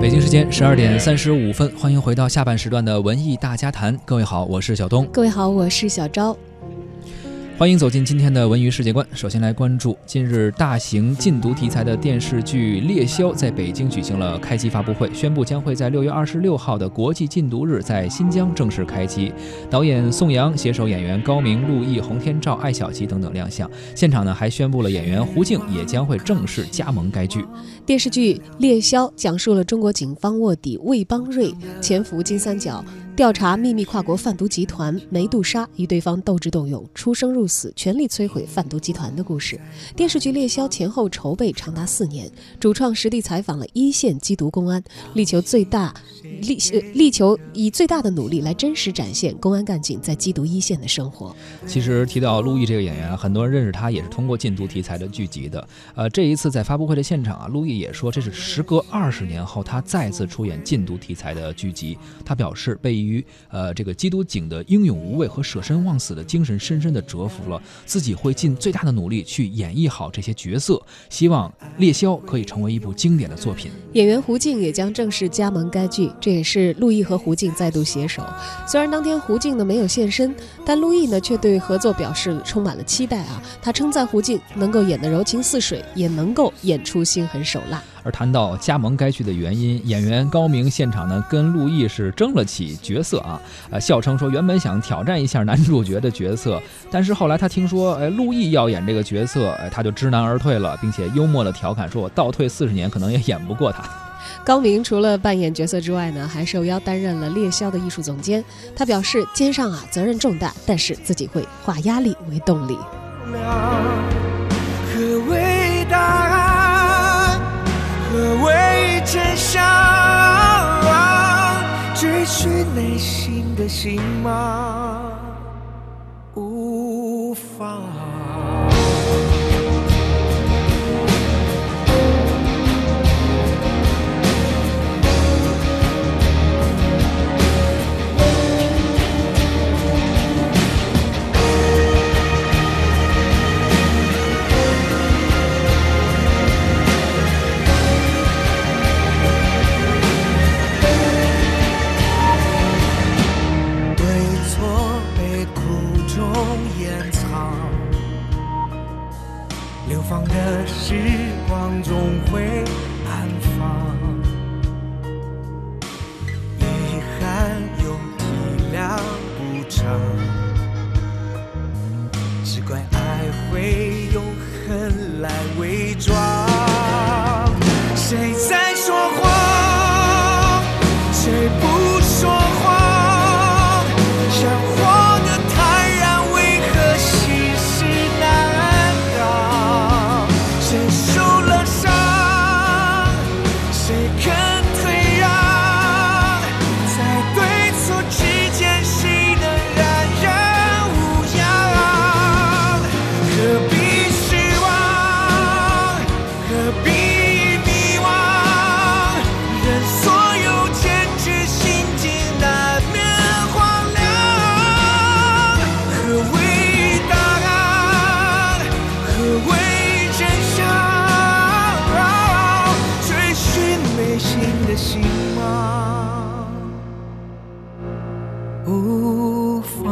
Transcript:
北京时间十二点三十五分，欢迎回到下半时段的文艺大家谈。各位好，我是小东。各位好，我是小昭。欢迎走进今天的文娱世界观。首先来关注，近日大型禁毒题材的电视剧《猎枭》在北京举行了开机发布会，宣布将会在六月二十六号的国际禁毒日在新疆正式开机。导演宋阳携手演员高明、陆毅、洪天照、艾小琪等等亮相。现场呢还宣布了演员胡静也将会正式加盟该剧。电视剧《猎枭》讲述了中国警方卧底魏邦瑞潜伏金三角。调查秘密跨国贩毒集团梅杜莎与对方斗智斗勇、出生入死，全力摧毁贩毒集团的故事。电视剧《猎枭》前后筹备长达四年，主创实地采访了一线缉毒公安，力求最大力力求以最大的努力来真实展现公安干警在缉毒一线的生活。其实提到陆毅这个演员，很多人认识他也是通过禁毒题材的剧集的。呃，这一次在发布会的现场啊，陆毅也说这是时隔二十年后他再次出演禁毒题材的剧集。他表示被。于呃这个缉毒警的英勇无畏和舍身忘死的精神深深的折服了，自己会尽最大的努力去演绎好这些角色，希望《猎枭》可以成为一部经典的作品。演员胡静也将正式加盟该剧，这也是陆毅和胡静再度携手。虽然当天胡静呢没有现身，但陆毅呢却对合作表示充满了期待啊！他称赞胡静能够演得柔情似水，也能够演出心狠手辣。而谈到加盟该剧的原因，演员高明现场呢跟陆毅是争了起角色啊，呃笑称说原本想挑战一下男主角的角色，但是后来他听说哎陆毅要演这个角色，哎他就知难而退了，并且幽默的调侃说：“我倒退四十年可能也演不过他。”高明除了扮演角色之外呢，还受邀担任了猎枭的艺术总监。他表示肩上啊责任重大，但是自己会化压力为动力。何为真相？追寻内心的心吗？无妨。流放的时光总会安放。遗憾又体谅不成，只怪爱会用恨来伪装。谁在说谎？为真相追寻内心的星芒无妨